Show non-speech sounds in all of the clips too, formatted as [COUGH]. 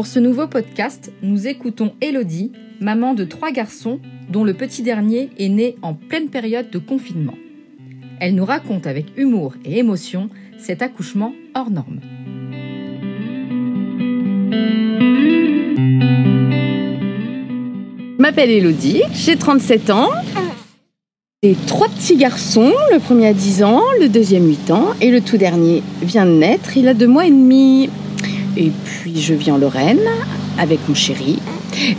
Pour ce nouveau podcast, nous écoutons Elodie, maman de trois garçons, dont le petit dernier est né en pleine période de confinement. Elle nous raconte avec humour et émotion cet accouchement hors norme. Je m'appelle Elodie, j'ai 37 ans. J'ai trois petits garçons, le premier a 10 ans, le deuxième 8 ans et le tout dernier vient de naître, il a deux mois et demi. Et puis je vis en Lorraine avec mon chéri,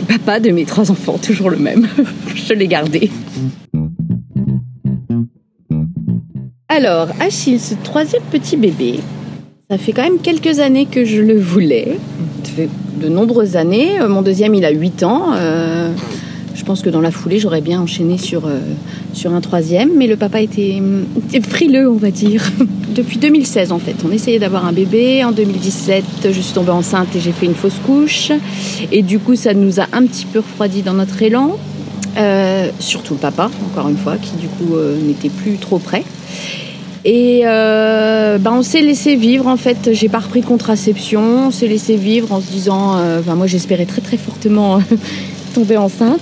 papa de mes trois enfants, toujours le même. [LAUGHS] je l'ai gardé. Alors, Achille, ce troisième petit bébé, ça fait quand même quelques années que je le voulais. Fait de nombreuses années. Euh, Mon deuxième, il a 8 ans. Euh, je pense que dans la foulée, j'aurais bien enchaîné sur, euh, sur un troisième, mais le papa était, était frileux, on va dire. [LAUGHS] Depuis 2016, en fait, on essayait d'avoir un bébé. En 2017, je suis tombée enceinte et j'ai fait une fausse couche. Et du coup, ça nous a un petit peu refroidi dans notre élan. Euh, surtout le papa, encore une fois, qui du coup euh, n'était plus trop prêt. Et euh, ben on s'est laissé vivre en fait. J'ai pas repris contraception. On s'est laissé vivre en se disant. euh, moi, j'espérais très très fortement [LAUGHS] tomber enceinte.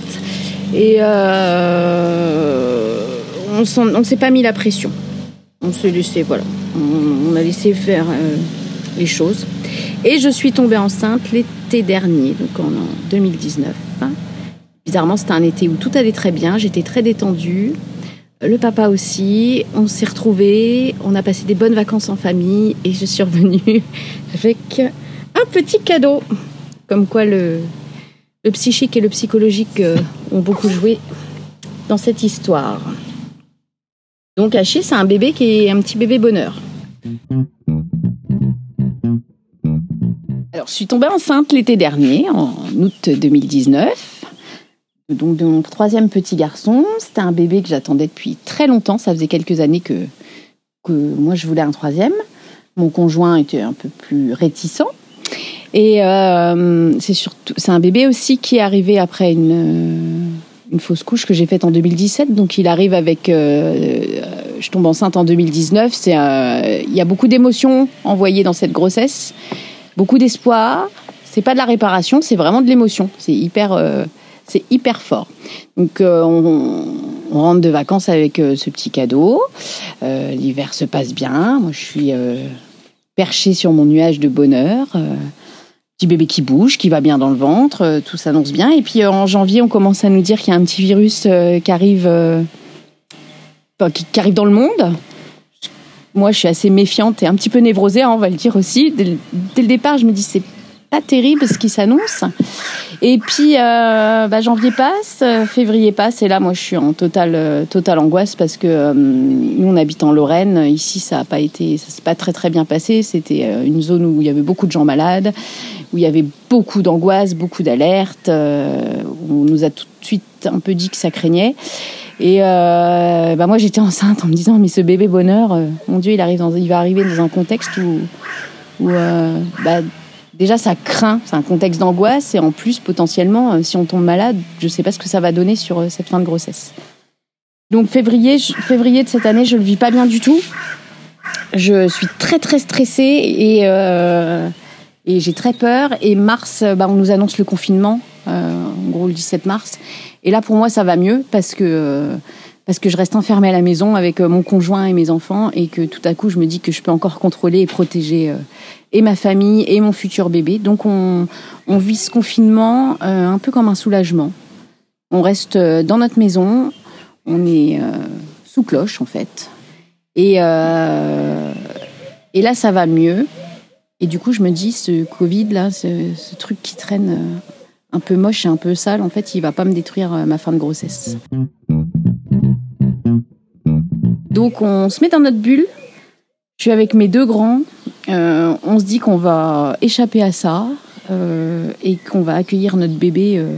Et euh, on on s'est pas mis la pression. On s'est laissé, voilà. On, a laissé faire euh, les choses. Et je suis tombée enceinte l'été dernier, donc en, en 2019. Bizarrement, c'était un été où tout allait très bien. J'étais très détendue. Le papa aussi. On s'est retrouvés. On a passé des bonnes vacances en famille. Et je suis revenue [LAUGHS] avec un petit cadeau. Comme quoi le, le psychique et le psychologique euh, ont beaucoup joué dans cette histoire. Donc Achille, c'est un bébé qui est un petit bébé bonheur. Alors, je suis tombée enceinte l'été dernier, en août 2019. Donc, de mon troisième petit garçon. C'était un bébé que j'attendais depuis très longtemps. Ça faisait quelques années que, que moi, je voulais un troisième. Mon conjoint était un peu plus réticent. Et euh, c'est surtout, c'est un bébé aussi qui est arrivé après une, euh, une fausse couche que j'ai faite en 2017. Donc il arrive avec, euh, euh, je tombe enceinte en 2019. C'est, euh, il y a beaucoup d'émotions envoyées dans cette grossesse, beaucoup d'espoir. C'est pas de la réparation, c'est vraiment de l'émotion. C'est hyper, c'est hyper fort. Donc on, on rentre de vacances avec ce petit cadeau. L'hiver se passe bien. Moi je suis perchée sur mon nuage de bonheur. Bébé qui bouge, qui va bien dans le ventre, euh, tout s'annonce bien. Et puis euh, en janvier, on commence à nous dire qu'il y a un petit virus euh, qui arrive, qui, arrive dans le monde. Moi, je suis assez méfiante et un petit peu névrosée, hein, on va le dire aussi. Dès le départ, je me dis c'est pas terrible ce qui s'annonce. Et puis euh, bah, janvier passe, euh, février passe, et là, moi, je suis en totale, euh, totale angoisse parce que nous, on habite en Lorraine. Ici, ça a pas été, ça s'est pas très très bien passé. C'était une zone où il y avait beaucoup de gens malades où il y avait beaucoup d'angoisse, beaucoup d'alertes. On nous a tout de suite un peu dit que ça craignait. Et bah moi, j'étais enceinte en me disant, mais ce bébé bonheur, mon Dieu, il, arrive il va arriver dans un contexte où, où euh, bah, déjà, ça craint. C'est un contexte d'angoisse. Et en plus, potentiellement, euh, si on tombe malade, je ne sais pas ce que ça va donner sur euh, cette fin de grossesse. Donc, février, février de cette année, je ne le vis pas bien du tout. Je suis très, très stressée et... Euh, et j'ai très peur. Et mars, bah, on nous annonce le confinement, en gros le 17 mars. Et là, pour moi, ça va mieux parce que, parce que je reste enfermée à la maison avec euh, mon conjoint et mes enfants et que tout à coup, je me dis que je peux encore contrôler et protéger euh, et ma famille et mon futur bébé. Donc, on, vit ce confinement euh, un peu comme un soulagement. On reste dans notre maison, on est sous cloche en fait. Et, et là, ça va mieux. Et du coup, je me dis, ce Covid, là, ce, ce truc qui traîne un peu moche et un peu sale, en fait, il va pas me détruire ma fin de grossesse. Donc, on se met dans notre bulle. Je suis avec mes deux grands. Euh, on se dit qu'on va échapper à ça euh, et qu'on va accueillir notre bébé euh,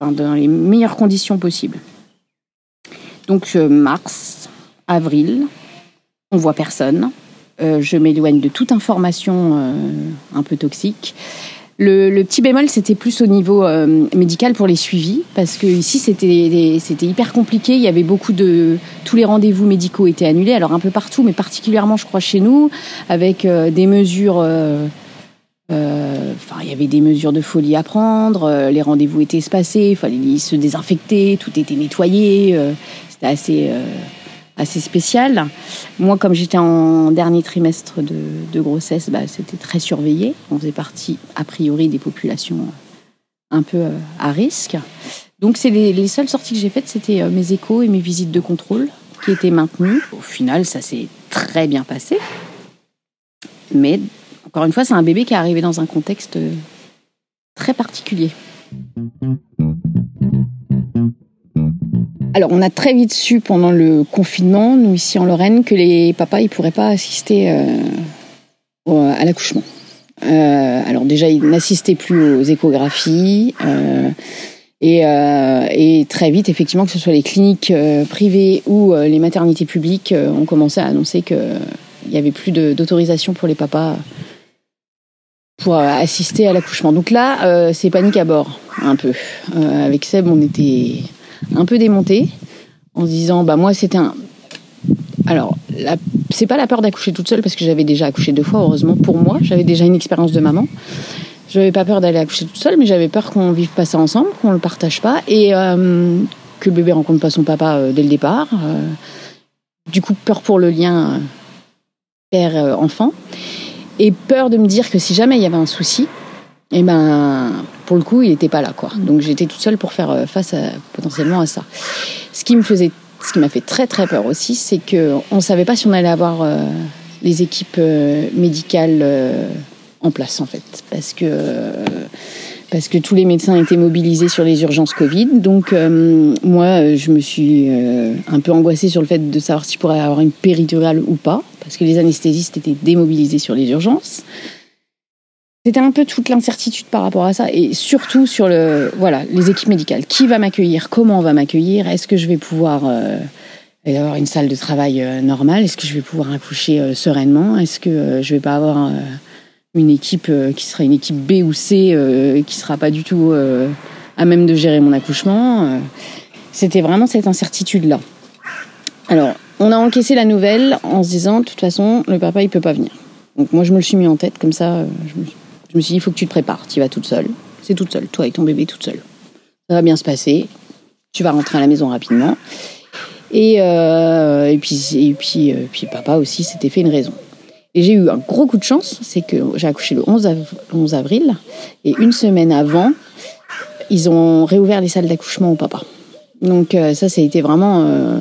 dans les meilleures conditions possibles. Donc mars, avril, on voit personne. je m'éloigne de toute information un peu toxique. Le, petit bémol, c'était plus au niveau euh, médical pour les suivis, parce que ici c'était hyper compliqué. Il y avait beaucoup de tous les rendez-vous médicaux étaient annulés, alors un peu partout, mais particulièrement, je crois, chez nous, avec euh, des mesures. Euh, enfin, il y avait des mesures de folie à prendre. les rendez-vous étaient espacés, il fallait se désinfecter, tout était nettoyé. c'était assez assez spécial. Moi, comme j'étais en dernier trimestre de, grossesse, bah, c'était très surveillé. On faisait partie, a priori, des populations un peu euh, à risque. Donc, c'est les, seules sorties que j'ai faites, c'était euh, mes échos et mes visites de contrôle qui étaient maintenues. Au final, ça s'est très bien passé. Mais, encore une fois, c'est un bébé qui est arrivé dans un contexte euh, très particulier. Alors, on a très vite su pendant le confinement, nous ici en Lorraine, que les papas ils pourraient pas assister euh, à l'accouchement. Euh, alors déjà, ils n'assistaient plus aux échographies. Euh, et, très vite, effectivement, que ce soit les cliniques privées ou les maternités publiques, ont commencé à annoncer qu'il n'y avait plus d'autorisation pour les papas pour assister à l'accouchement. Donc là, c'est panique à bord, un peu. avec Seb, on était un peu démontée en se disant bah moi c'était un alors c'est pas la peur d'accoucher toute seule parce que j'avais déjà accouché deux fois heureusement pour moi j'avais déjà une expérience de maman j'avais pas peur d'aller accoucher toute seule mais j'avais peur qu'on vive pas ça ensemble qu'on le partage pas et euh, que le bébé rencontre pas son papa euh, dès le départ euh. du coup peur pour le lien père enfant et peur de me dire que si jamais il y avait un souci et eh ben pour le coup, il n'était pas là, quoi. Donc j'étais toute seule pour faire euh, face potentiellement à ça. Ce qui me faisait, ce qui m'a fait très très peur aussi, c'est que on savait pas si on allait avoir euh, les équipes euh, médicales en place en fait, parce que parce que tous les médecins étaient mobilisés sur les urgences Covid. Donc moi, je me suis un peu angoissée sur le fait de savoir si je pourrais avoir une péridurale ou pas, parce que les anesthésistes étaient démobilisés sur les urgences. C'était un peu toute l'incertitude par rapport à ça et surtout sur le voilà les équipes médicales. Qui va m'accueillir? Comment on va m'accueillir? Est-ce que je vais pouvoir euh, avoir une salle de travail euh, normale? Est-ce que je vais pouvoir accoucher euh, sereinement? Est-ce que je vais pas avoir une équipe qui sera une équipe B ou C qui sera pas du tout à même de gérer mon accouchement? C'était vraiment cette incertitude là. Alors on a encaissé la nouvelle en se disant de toute façon le papa il peut pas venir. Donc moi je me le suis mis en tête comme ça. Je me suis dit, il faut que tu te prépares. Tu vas toute seule. C'est toute seule, toi et ton bébé toute seule. Ça va bien se passer. Tu vas rentrer à la maison rapidement. Et, euh, puis, et puis, euh, puis papa aussi s'était fait une raison. Et j'ai eu un gros coup de chance, c'est que j'ai accouché le 11, avril, et une semaine avant, ils ont réouvert les salles d'accouchement au papa. Donc euh, ça, ça été vraiment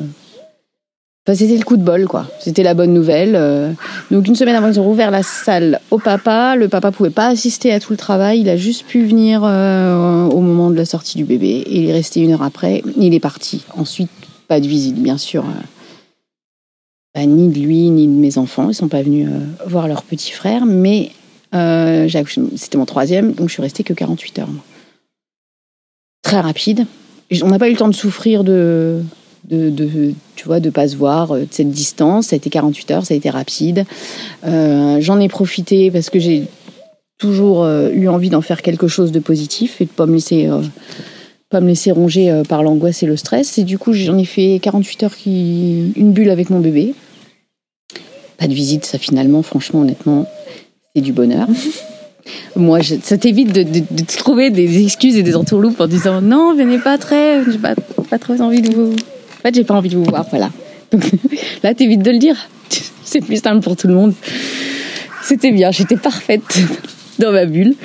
c'était le coup de bol, quoi. C'était la bonne nouvelle. Euh. Donc une semaine avant, ils ont rouvert la salle au papa. Le papa pouvait pas assister à tout le travail. Il a juste pu venir euh, au moment de la sortie du bébé. Il est resté une heure après. Il est parti. Ensuite, pas de visite, bien sûr. Euh. ni de lui, ni de mes enfants. Ils sont pas venus voir leur petit frère. Mais c'était mon troisième, donc je suis restée que 48 heures. Très rapide. On n'a pas eu le temps de souffrir de de, de, tu vois, de pas se voir, euh, de cette distance. Ça a été 48 heures, ça a été rapide. Euh, j'en ai profité parce que j'ai toujours euh, eu envie d'en faire quelque chose de positif et de pas me laisser, pas me laisser ronger par l'angoisse et le stress. Et du coup, j'en ai fait 48 heures qui, une bulle avec mon bébé. Pas de visite, ça finalement, franchement, honnêtement, c'est du bonheur. [LAUGHS] Moi, je, ça t'évite de, de, de, trouver des excuses et des entourloupes en disant non, venez pas très, j'ai pas, pas trop envie de vous en fait, j'ai pas envie de vous voir, voilà. Donc [LAUGHS] là, t'évites de le dire. [LAUGHS] C'est plus simple pour tout le monde. C'était bien, j'étais parfaite [LAUGHS] dans ma bulle.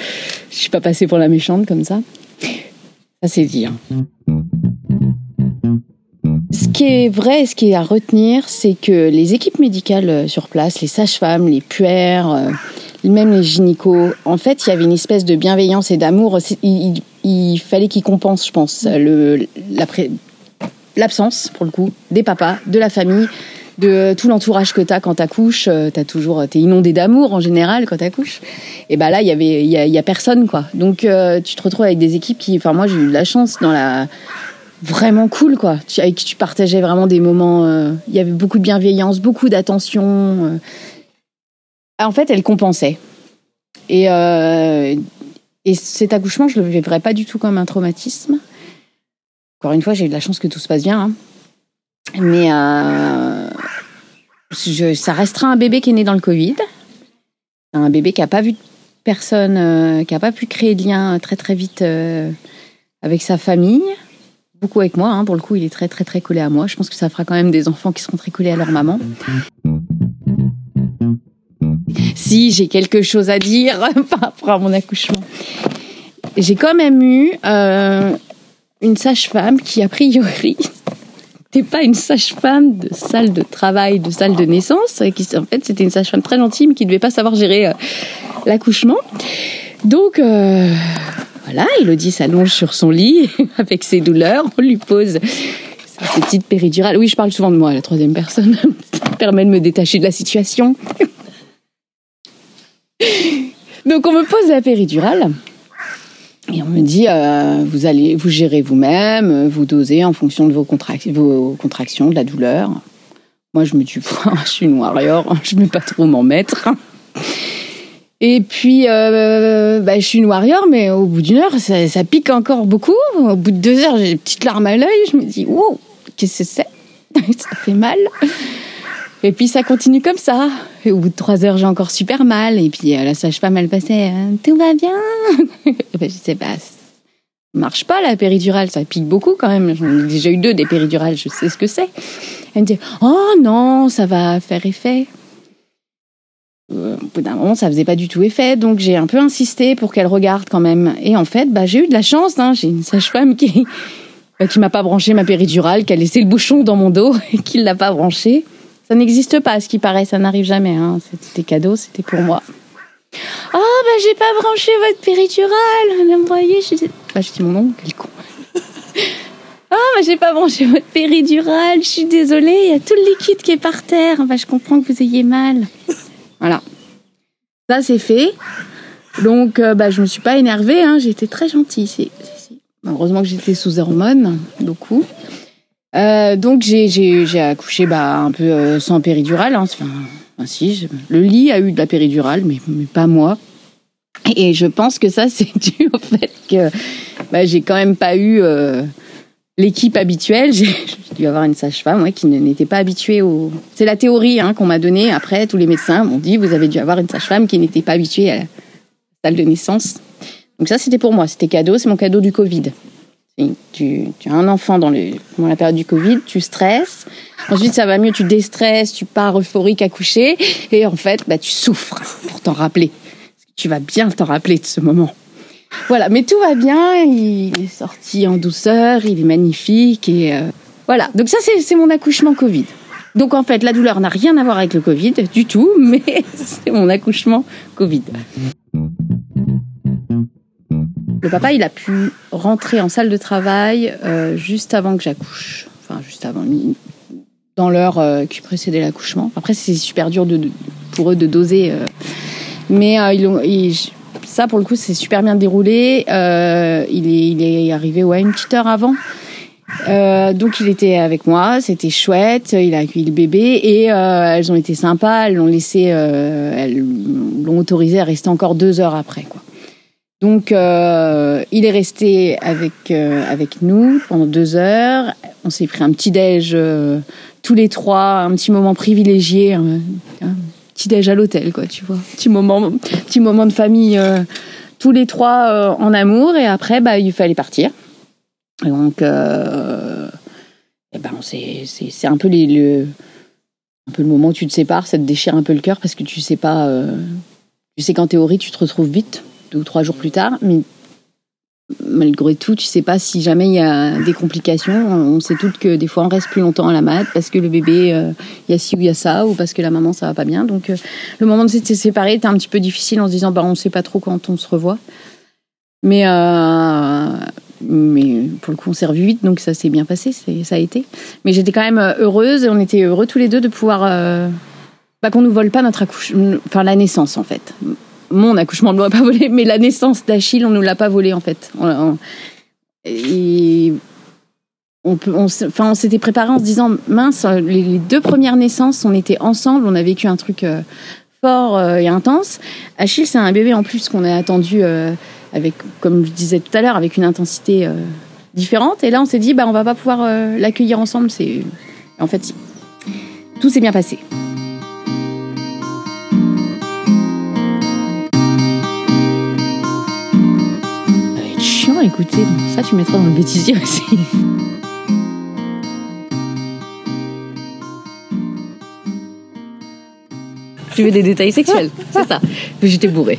Je suis pas passée pour la méchante comme ça. Ça, c'est dire. Ce qui est vrai, ce qui est à retenir, c'est que les équipes médicales euh, sur place, les sages-femmes, les puères, euh, même les gynécos, en fait, il y avait une espèce de bienveillance et d'amour. Il, fallait qu'ils compensent, je pense, le, la, l'absence, pour le coup, des papas, de la famille. de tout l'entourage que tu as quand tu accouches. T'as toujours, t'es inondé d'amour en général quand tu accouches. Et bah là, il y avait, il y a, personne quoi. Donc tu te retrouves avec des équipes qui, enfin moi j'ai eu de la chance dans la vraiment cool quoi. Avec qui tu partageais vraiment des moments. Il y avait beaucoup de bienveillance, beaucoup d'attention. en fait, elle compensait. Et et cet accouchement, je le vivrai pas du tout comme un traumatisme. Encore une fois, j'ai eu de la chance que tout se passe bien. Hein. Mais euh, ça restera un bébé qui est né dans le Covid. Un bébé qui n'a pas vu personne, euh, qui n'a pas pu créer de lien très très vite euh, avec sa famille. Beaucoup avec moi, hein. pour le coup, il est très très très collé à moi. Je pense que ça fera quand même des enfants qui seront très collés à leur maman. Si j'ai quelque chose à dire [LAUGHS] par rapport à mon accouchement, j'ai quand même eu une sage-femme qui, a priori, [LAUGHS] n'était pas une sage-femme de salle de travail, de salle de naissance. En fait, c'était une sage-femme très gentille, mais qui ne devait pas savoir gérer euh, l'accouchement. Donc, euh, voilà, Elodie s'allonge sur son lit [LAUGHS] avec ses douleurs. On lui pose sa petite péridurale. Oui, je parle souvent de moi, la troisième personne. Ça [LAUGHS] permet de me détacher de la situation. Donc on me pose la péridurale. Et on me dit, euh, vous allez vous gérer vous-même, vous dosez en fonction de vos, contractions, de la douleur. Moi, je me dis, [LAUGHS] je suis une warrior, [LAUGHS] je ne vais pas trop m'en mettre. Et puis, euh, bah, je suis une warrior, mais au bout d'une heure, ça, pique encore beaucoup. Au bout de deux heures, j'ai des petites larmes à l'œil. Je me dis, wow, qu'est-ce que c'est? [LAUGHS] Ça fait mal. Et puis ça continue comme ça. Et au bout de trois heures, j'ai encore super mal. Et puis euh, la sage-femme, elle passait euh, Tout va bien? [LAUGHS] Ben, Je sais pas, ça marche pas la péridurale, ça pique beaucoup quand même. J'en ai déjà eu deux des péridurales, je sais ce que c'est. Elle me dit Oh non, ça va faire effet. Euh, au bout d'un moment, ça faisait pas du tout effet, donc j'ai un peu insisté pour qu'elle regarde quand même. Et en fait, bah, j'ai eu de la chance. Hein. J'ai une sage-femme qui, bah, qui m'a pas branché ma péridurale, qui a laissé le bouchon dans mon dos et qui l'a pas branché. Ça n'existe pas, ce qui paraît, ça n'arrive jamais. Hein. C'était cadeau, c'était pour moi. Oh, bah j'ai pas branché votre péridurale. Voyez. Bah, je dis mon nom, quel con. [LAUGHS] oh, bah j'ai pas branché votre péridurale, je suis désolée, il y a tout le liquide qui est par terre. Bah, je comprends que vous ayez mal. Voilà. Ça, c'est fait. Donc, euh, bah, je me suis pas énervée, hein. été très gentille. Heureusement que j'étais sous hormones, beaucoup. Euh, donc j'ai accouché bah, un peu euh, sans péridurale. Hein. Enfin, le lit a eu de la péridurale, mais, mais pas moi. Et je pense que ça, [LAUGHS] c'est dû au fait que bah, j'ai quand même pas eu euh, l'équipe habituelle. [LAUGHS] J'ai dû avoir une sage-femme qui n'était pas habituée au. C'est la théorie hein, qu'on m'a donnée. Après, tous les médecins m'ont dit vous avez dû avoir une sage-femme qui n'était pas habituée à la salle de naissance. Donc ça, c'était pour moi. C'était cadeau. C'est mon cadeau du Covid. Tu, as un enfant dans, le, la période du Covid, tu stresses. Ensuite, ça va mieux, tu déstresses, tu pars euphorique à coucher. Et en fait, bah, tu souffres pour t'en rappeler. Tu vas bien t'en rappeler de ce moment. Voilà, mais tout va bien. Il est sorti en douceur, il est magnifique. Et euh, voilà, donc ça, c'est mon accouchement Covid. Donc en fait, la douleur n'a rien à voir avec le Covid du tout, [LAUGHS] mais c'est mon accouchement Covid. Le papa, il a pu rentrer en salle de travail euh, juste avant que j'accouche. Enfin, juste avant, dans l'heure euh, qui précédait l'accouchement. Après, c'est super dur de, pour eux de doser. Euh. mais ils, ça, pour le coup, c'est super bien déroulé. il, est, il est arrivé ouais, une petite heure avant. donc il était avec moi, c'était chouette, il a accueilli le bébé et elles ont été sympas, elles l'ont laissé, elles l'ont autorisé à rester encore deux heures après quoi. Donc, euh, il est resté avec euh, avec nous pendant deux heures. On s'est pris un petit déj euh, tous les trois, un petit moment privilégié, un, petit déj à l'hôtel, quoi, tu vois, petit moment, petit moment de famille, tous les trois en amour. Et après, bah, il fallait partir. donc, eh ben, c'est un peu le un peu le moment où tu te sépares, ça te déchire un peu le cœur parce que tu sais pas, tu sais qu'en théorie, tu te retrouves vite deux ou trois jours plus tard. Mais malgré tout, tu sais pas si jamais il y a des complications. On sait toutes que des fois on reste plus longtemps à la mat parce que le bébé, euh, il y a ci ou il y a ça, ou parce que la maman ça va pas bien. Donc euh, le moment de se séparer était un petit peu difficile en se disant bah on sait pas trop quand on se revoit. Mais euh, mais pour le coup, on s'est revus vite, donc ça s'est bien passé, ça a été. Mais j'étais quand même heureuse et on était heureux tous les deux de pouvoir. bah, qu'on nous vole pas notre accouchement, enfin la naissance en fait. Mon accouchement ne doit pas voler, mais la naissance d'Achille, on nous l'a pas volé en fait. et on, enfin, on s'était préparé en se disant mince, les, deux premières naissances, on était ensemble, on a vécu un truc fort et intense. Achille, c'est un bébé en plus qu'on a attendu avec, comme je disais tout à l'heure, avec une intensité euh, différente. Et là, on s'est dit, bah, on va pas pouvoir euh, l'accueillir ensemble. C'est, en fait, tout s'est bien passé. Écouter. Ça, tu mettras dans le bêtisier aussi. Tu veux des détails sexuels, c'est ça. J'étais bourrée.